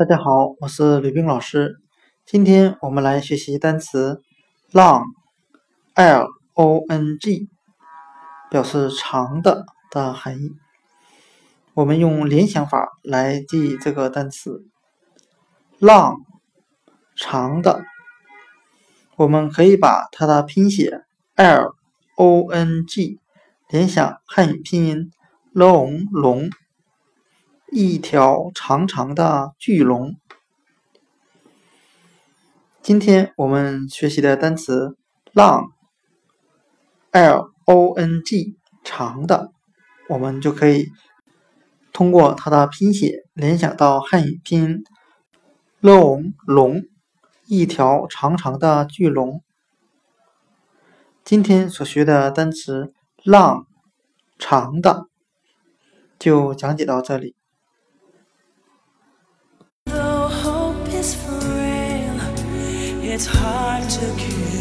大家好，我是吕冰老师。今天我们来学习单词 long，l-o-n-g，表示长的的含义。我们用联想法来记这个单词 long，长的。我们可以把它的拼写 l-o-n-g 联想汉语拼音 long 龙。一条长长的巨龙。今天我们学习的单词 “long”，l-o-n-g，长的，我们就可以通过它的拼写联想到汉语拼音 “long” 龙，一条长长的巨龙。今天所学的单词 “long”，长的，就讲解到这里。It's hard to keep